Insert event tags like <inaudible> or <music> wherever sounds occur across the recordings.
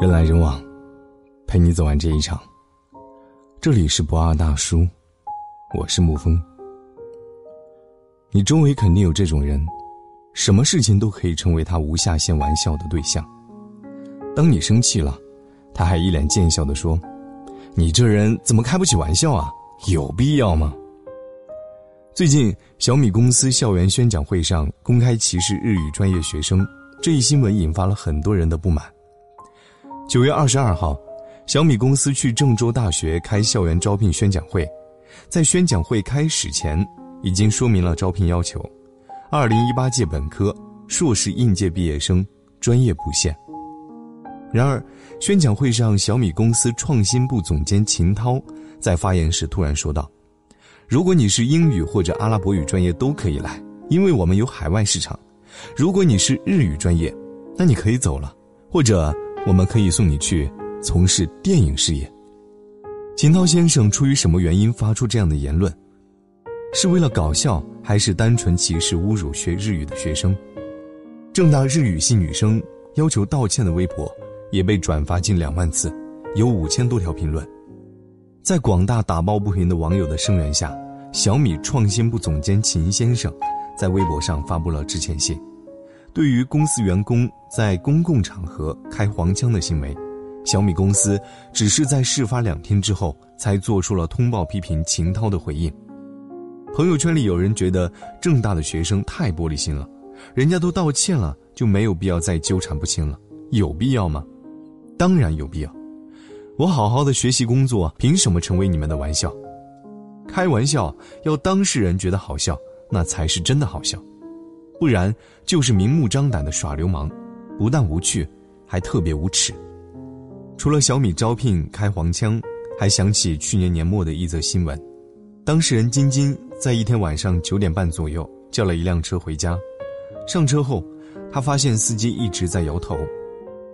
人来人往，陪你走完这一场。这里是不二大叔，我是沐风。你周围肯定有这种人，什么事情都可以成为他无下限玩笑的对象。当你生气了，他还一脸贱笑的说：“你这人怎么开不起玩笑啊？有必要吗？”最近，小米公司校园宣讲会上公开歧视日语专业学生，这一新闻引发了很多人的不满。九月二十二号，小米公司去郑州大学开校园招聘宣讲会，在宣讲会开始前，已经说明了招聘要求：二零一八届本科、硕士应届毕业生，专业不限。然而，宣讲会上，小米公司创新部总监秦涛在发言时突然说道。如果你是英语或者阿拉伯语专业都可以来，因为我们有海外市场。如果你是日语专业，那你可以走了，或者我们可以送你去从事电影事业。秦涛先生出于什么原因发出这样的言论？是为了搞笑，还是单纯歧视侮辱学日语的学生？正大日语系女生要求道歉的微博也被转发近两万次，有五千多条评论。在广大打抱不平的网友的声援下，小米创新部总监秦先生在微博上发布了致歉信。对于公司员工在公共场合开黄腔的行为，小米公司只是在事发两天之后才做出了通报批评秦涛的回应。朋友圈里有人觉得正大的学生太玻璃心了，人家都道歉了，就没有必要再纠缠不清了，有必要吗？当然有必要。我好好的学习工作，凭什么成为你们的玩笑？开玩笑要当事人觉得好笑，那才是真的好笑，不然就是明目张胆的耍流氓，不但无趣，还特别无耻。除了小米招聘开黄腔，还想起去年年末的一则新闻：当事人晶晶在一天晚上九点半左右叫了一辆车回家，上车后，她发现司机一直在摇头，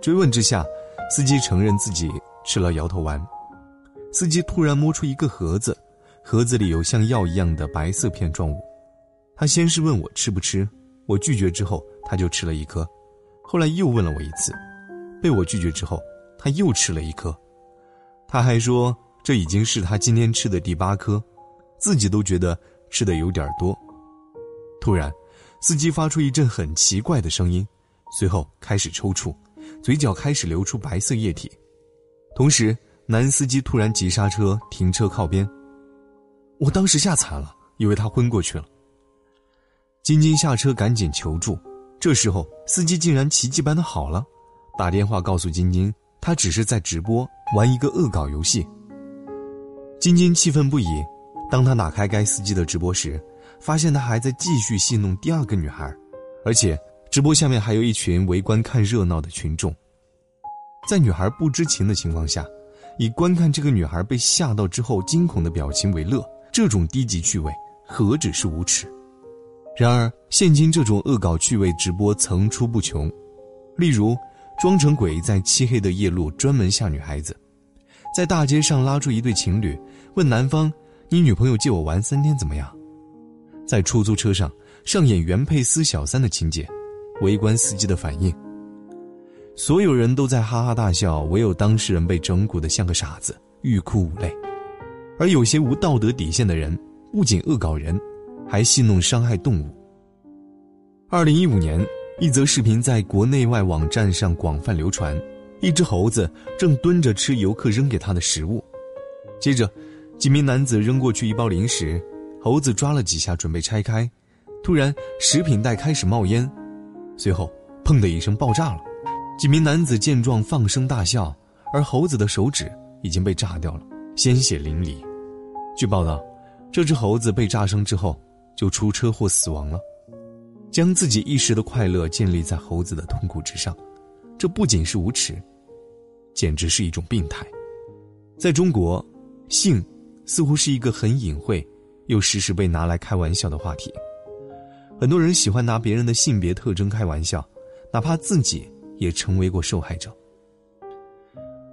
追问之下，司机承认自己。吃了摇头丸，司机突然摸出一个盒子，盒子里有像药一样的白色片状物。他先是问我吃不吃，我拒绝之后，他就吃了一颗。后来又问了我一次，被我拒绝之后，他又吃了一颗。他还说这已经是他今天吃的第八颗，自己都觉得吃的有点多。突然，司机发出一阵很奇怪的声音，随后开始抽搐，嘴角开始流出白色液体。同时，男司机突然急刹车，停车靠边。我当时吓惨了，以为他昏过去了。晶晶下车赶紧求助，这时候司机竟然奇迹般的好了，打电话告诉晶晶，他只是在直播玩一个恶搞游戏。晶晶气愤不已，当他打开该司机的直播时，发现他还在继续戏弄第二个女孩，而且直播下面还有一群围观看热闹的群众。在女孩不知情的情况下，以观看这个女孩被吓到之后惊恐的表情为乐，这种低级趣味何止是无耻？然而，现今这种恶搞趣味直播层出不穷，例如装成鬼在漆黑的夜路专门吓女孩子，在大街上拉住一对情侣，问男方：“你女朋友借我玩三天怎么样？”在出租车上上演原配撕小三的情节，围观司机的反应。所有人都在哈哈大笑，唯有当事人被整蛊的像个傻子，欲哭无泪。而有些无道德底线的人，不仅恶搞人，还戏弄伤害动物。二零一五年，一则视频在国内外网站上广泛流传，一只猴子正蹲着吃游客扔给他的食物，接着，几名男子扔过去一包零食，猴子抓了几下准备拆开，突然食品袋开始冒烟，随后砰的一声爆炸了。几名男子见状放声大笑，而猴子的手指已经被炸掉了，鲜血淋漓。据报道，这只猴子被炸伤之后就出车祸死亡了。将自己一时的快乐建立在猴子的痛苦之上，这不仅是无耻，简直是一种病态。在中国，性似乎是一个很隐晦又时时被拿来开玩笑的话题。很多人喜欢拿别人的性别特征开玩笑，哪怕自己。也成为过受害者。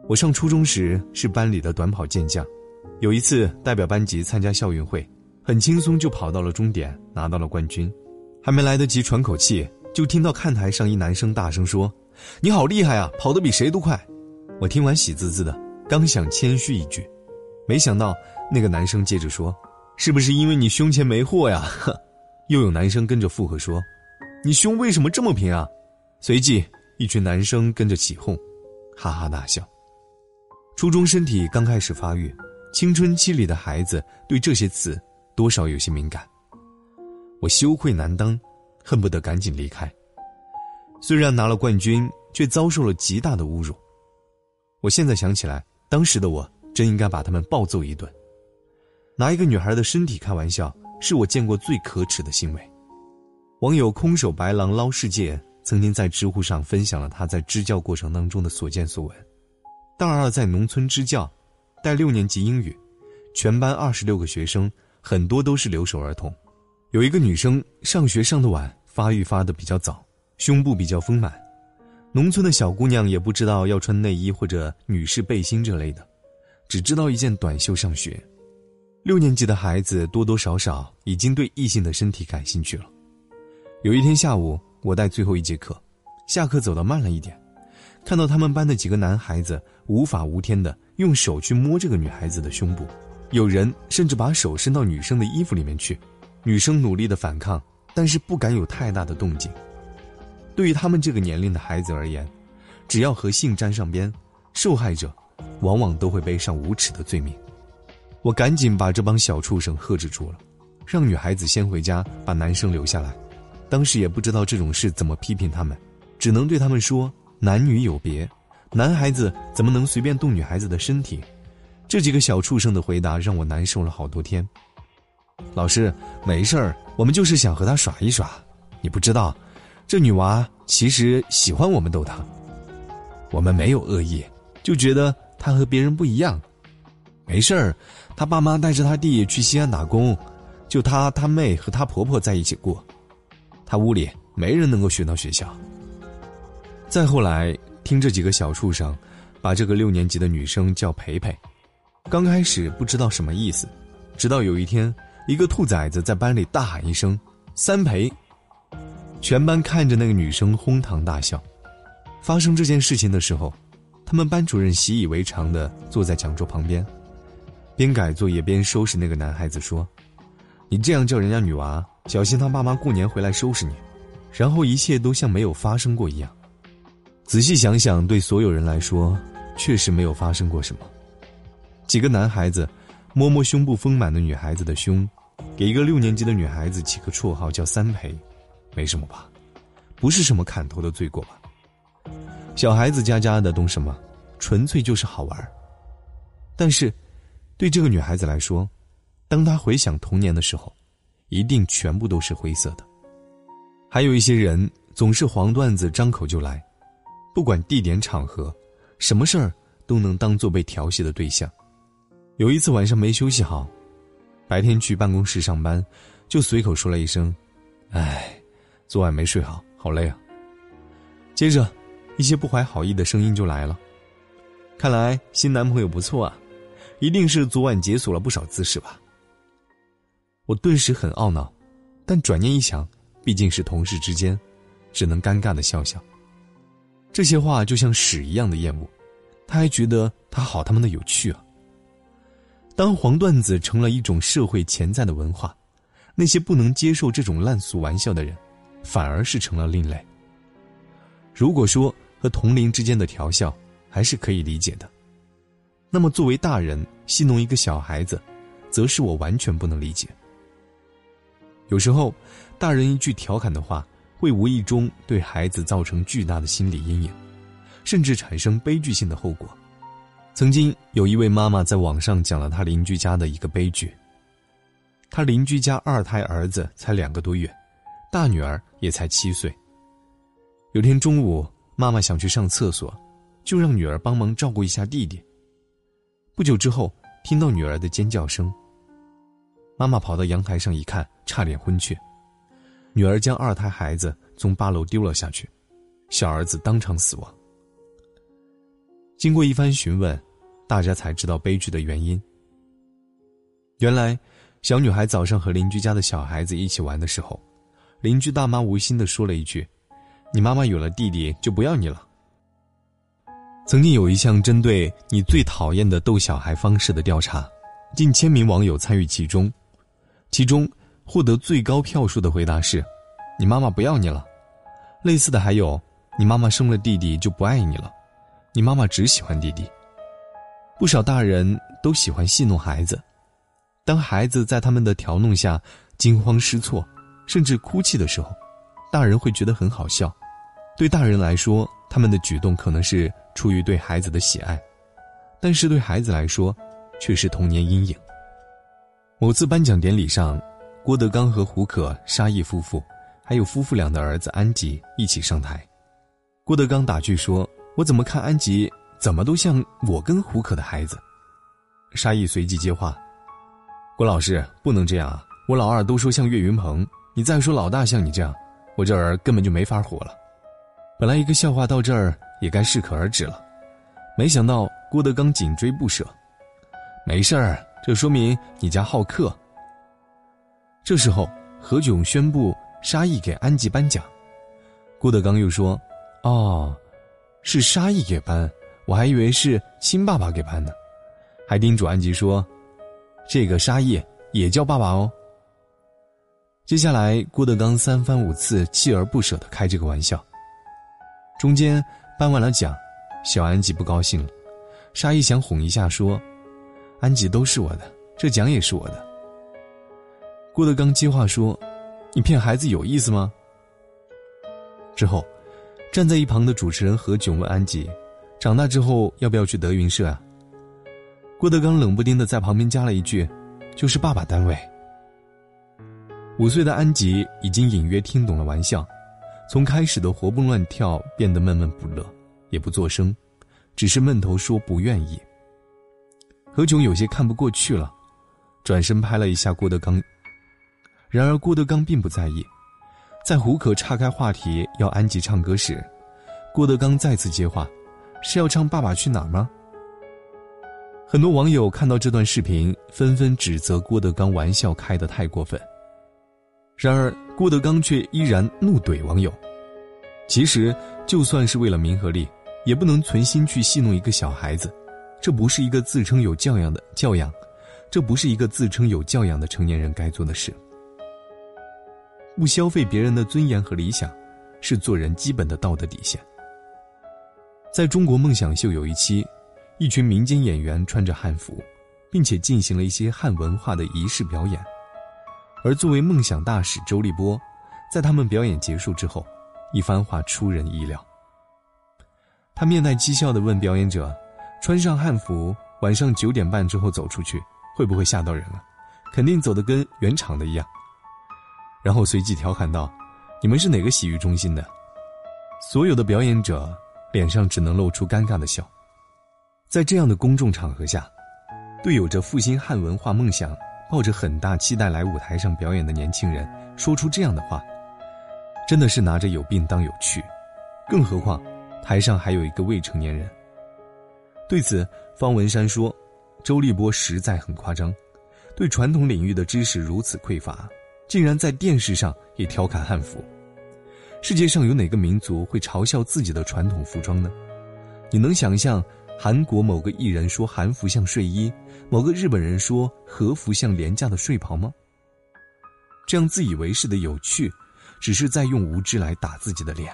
我上初中时是班里的短跑健将，有一次代表班级参加校运会，很轻松就跑到了终点，拿到了冠军。还没来得及喘口气，就听到看台上一男生大声说：“你好厉害啊，跑得比谁都快！”我听完喜滋滋的，刚想谦虚一句，没想到那个男生接着说：“是不是因为你胸前没货呀？”呵 <laughs> 又有男生跟着附和说：“你胸为什么这么平啊？”随即一群男生跟着起哄，哈哈大笑。初中身体刚开始发育，青春期里的孩子对这些词多少有些敏感。我羞愧难当，恨不得赶紧离开。虽然拿了冠军，却遭受了极大的侮辱。我现在想起来，当时的我真应该把他们暴揍一顿。拿一个女孩的身体开玩笑，是我见过最可耻的行为。网友空手白狼捞世界曾经在知乎上分享了他在支教过程当中的所见所闻。大二在农村支教，带六年级英语，全班二十六个学生，很多都是留守儿童。有一个女生上学上的晚，发育发的比较早，胸部比较丰满。农村的小姑娘也不知道要穿内衣或者女士背心这类的，只知道一件短袖上学。六年级的孩子多多少少已经对异性的身体感兴趣了。有一天下午，我带最后一节课，下课走得慢了一点，看到他们班的几个男孩子无法无天的用手去摸这个女孩子的胸部，有人甚至把手伸到女生的衣服里面去，女生努力的反抗，但是不敢有太大的动静。对于他们这个年龄的孩子而言，只要和性沾上边，受害者往往都会背上无耻的罪名。我赶紧把这帮小畜生喝止住了，让女孩子先回家，把男生留下来。当时也不知道这种事怎么批评他们，只能对他们说：“男女有别，男孩子怎么能随便动女孩子的身体？”这几个小畜生的回答让我难受了好多天。老师，没事儿，我们就是想和他耍一耍，你不知道。这女娃其实喜欢我们逗她，我们没有恶意，就觉得她和别人不一样。没事儿，她爸妈带着她弟去西安打工，就她、她妹和她婆婆在一起过。她屋里没人能够学到学校。再后来，听这几个小畜生把这个六年级的女生叫培培，刚开始不知道什么意思，直到有一天，一个兔崽子在班里大喊一声“三培”。全班看着那个女生哄堂大笑。发生这件事情的时候，他们班主任习以为常的坐在讲桌旁边，边改作业边收拾那个男孩子，说：“你这样叫人家女娃，小心他爸妈过年回来收拾你。”然后一切都像没有发生过一样。仔细想想，对所有人来说，确实没有发生过什么。几个男孩子摸摸胸部丰满的女孩子的胸，给一个六年级的女孩子起个绰号叫“三陪”。没什么吧，不是什么砍头的罪过吧？小孩子家家的懂什么？纯粹就是好玩。但是，对这个女孩子来说，当她回想童年的时候，一定全部都是灰色的。还有一些人总是黄段子张口就来，不管地点场合，什么事儿都能当做被调戏的对象。有一次晚上没休息好，白天去办公室上班，就随口说了一声：“哎。”昨晚没睡好，好累啊。接着，一些不怀好意的声音就来了。看来新男朋友不错啊，一定是昨晚解锁了不少姿势吧。我顿时很懊恼，但转念一想，毕竟是同事之间，只能尴尬的笑笑。这些话就像屎一样的厌恶，他还觉得他好他妈的有趣啊。当黄段子成了一种社会潜在的文化，那些不能接受这种烂俗玩笑的人。反而是成了另类。如果说和同龄之间的调笑还是可以理解的，那么作为大人戏弄一个小孩子，则是我完全不能理解。有时候，大人一句调侃的话，会无意中对孩子造成巨大的心理阴影，甚至产生悲剧性的后果。曾经有一位妈妈在网上讲了她邻居家的一个悲剧。她邻居家二胎儿子才两个多月。大女儿也才七岁。有天中午，妈妈想去上厕所，就让女儿帮忙照顾一下弟弟。不久之后，听到女儿的尖叫声，妈妈跑到阳台上一看，差点昏厥。女儿将二胎孩子从八楼丢了下去，小儿子当场死亡。经过一番询问，大家才知道悲剧的原因。原来，小女孩早上和邻居家的小孩子一起玩的时候。邻居大妈无心的说了一句：“你妈妈有了弟弟就不要你了。”曾经有一项针对你最讨厌的逗小孩方式的调查，近千名网友参与其中，其中获得最高票数的回答是：“你妈妈不要你了。”类似的还有：“你妈妈生了弟弟就不爱你了。”“你妈妈只喜欢弟弟。”不少大人都喜欢戏弄孩子，当孩子在他们的调弄下惊慌失措，甚至哭泣的时候，大人会觉得很好笑。对大人来说，他们的举动可能是出于对孩子的喜爱，但是对孩子来说，却是童年阴影。某次颁奖典礼上，郭德纲和胡可、沙溢夫妇，还有夫妇俩的儿子安吉一起上台。郭德纲打趣说：“我怎么看安吉？”怎么都像我跟胡可的孩子，沙溢随即接话：“郭老师不能这样啊！我老二都说像岳云鹏，你再说老大像你这样，我这儿根本就没法活了。”本来一个笑话到这儿也该适可而止了，没想到郭德纲紧追不舍：“没事儿，这说明你家好客。”这时候何炅宣布沙溢给安吉颁奖，郭德纲又说：“哦，是沙溢给搬。”我还以为是亲爸爸给搬呢，还叮嘱安吉说：“这个沙溢也叫爸爸哦。”接下来，郭德纲三番五次锲而不舍的开这个玩笑。中间颁完了奖，小安吉不高兴了，沙溢想哄一下说：“安吉都是我的，这奖也是我的。”郭德纲接话说：“你骗孩子有意思吗？”之后，站在一旁的主持人何炅问安吉。长大之后要不要去德云社啊？郭德纲冷不丁的在旁边加了一句：“就是爸爸单位。”五岁的安吉已经隐约听懂了玩笑，从开始的活蹦乱跳变得闷闷不乐，也不作声，只是闷头说不愿意。何炅有些看不过去了，转身拍了一下郭德纲。然而郭德纲并不在意，在胡可岔开话题要安吉唱歌时，郭德纲再次接话。是要唱《爸爸去哪儿》吗？很多网友看到这段视频，纷纷指责郭德纲玩笑开得太过分。然而，郭德纲却依然怒怼网友。其实，就算是为了名和利，也不能存心去戏弄一个小孩子。这不是一个自称有教养的教养，这不是一个自称有教养的成年人该做的事。不消费别人的尊严和理想，是做人基本的道德底线。在中国梦想秀有一期，一群民间演员穿着汉服，并且进行了一些汉文化的仪式表演。而作为梦想大使周立波，在他们表演结束之后，一番话出人意料。他面带讥笑地问表演者：“穿上汉服，晚上九点半之后走出去，会不会吓到人啊？肯定走得跟原厂的一样。”然后随即调侃道：“你们是哪个洗浴中心的？”所有的表演者。脸上只能露出尴尬的笑，在这样的公众场合下，对有着复兴汉文化梦想、抱着很大期待来舞台上表演的年轻人说出这样的话，真的是拿着有病当有趣。更何况，台上还有一个未成年人。对此，方文山说：“周立波实在很夸张，对传统领域的知识如此匮乏，竟然在电视上也调侃汉服。”世界上有哪个民族会嘲笑自己的传统服装呢？你能想象韩国某个艺人说韩服像睡衣，某个日本人说和服像廉价的睡袍吗？这样自以为是的有趣，只是在用无知来打自己的脸。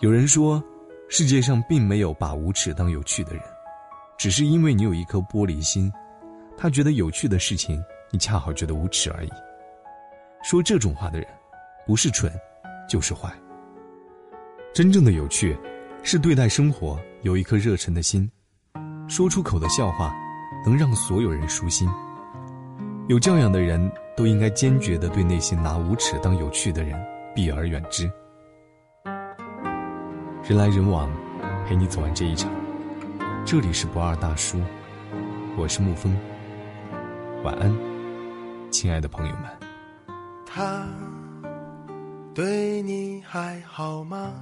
有人说，世界上并没有把无耻当有趣的人，只是因为你有一颗玻璃心，他觉得有趣的事情，你恰好觉得无耻而已。说这种话的人，不是蠢。就是坏。真正的有趣，是对待生活有一颗热忱的心，说出口的笑话，能让所有人舒心。有教养的人都应该坚决的对那些拿无耻当有趣的人避而远之。人来人往，陪你走完这一场。这里是不二大叔，我是沐风。晚安，亲爱的朋友们。他。对你还好吗？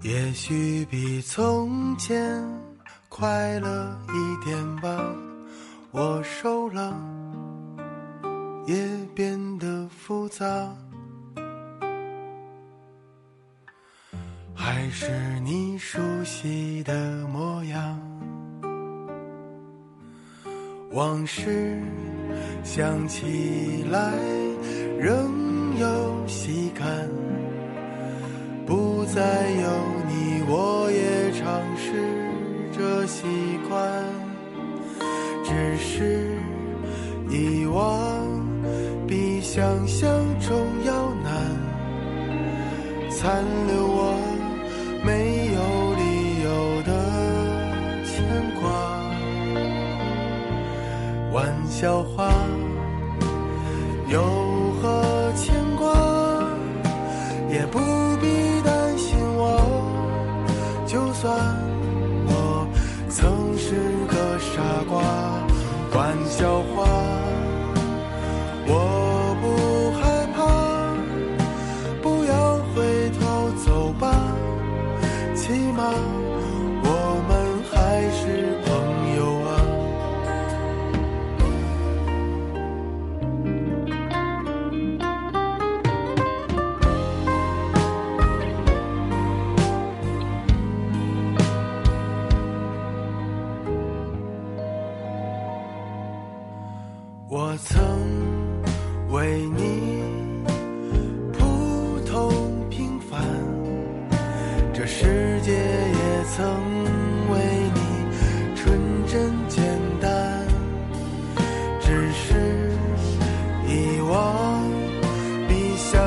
也许比从前快乐一点吧。我瘦了，也变得复杂。还是你熟悉的模样。往事想起来仍有喜感，不再有你，我也尝试着习惯。只是遗忘比想象中要难，残留笑话，有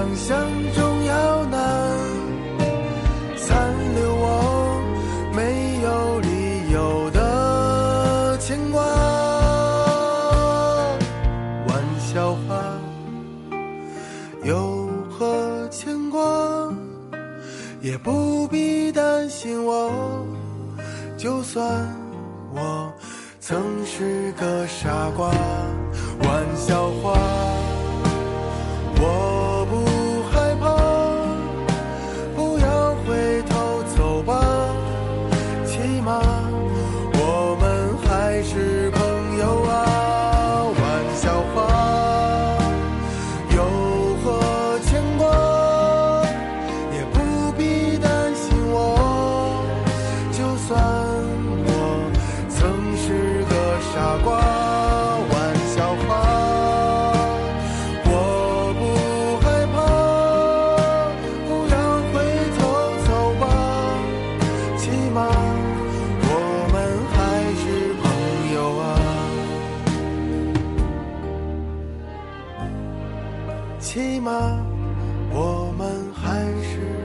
想象中要难，残留我没有理由的牵挂。玩笑话，有何牵挂？也不必担心我，就算我曾是个傻瓜。玩笑话，起码我们还是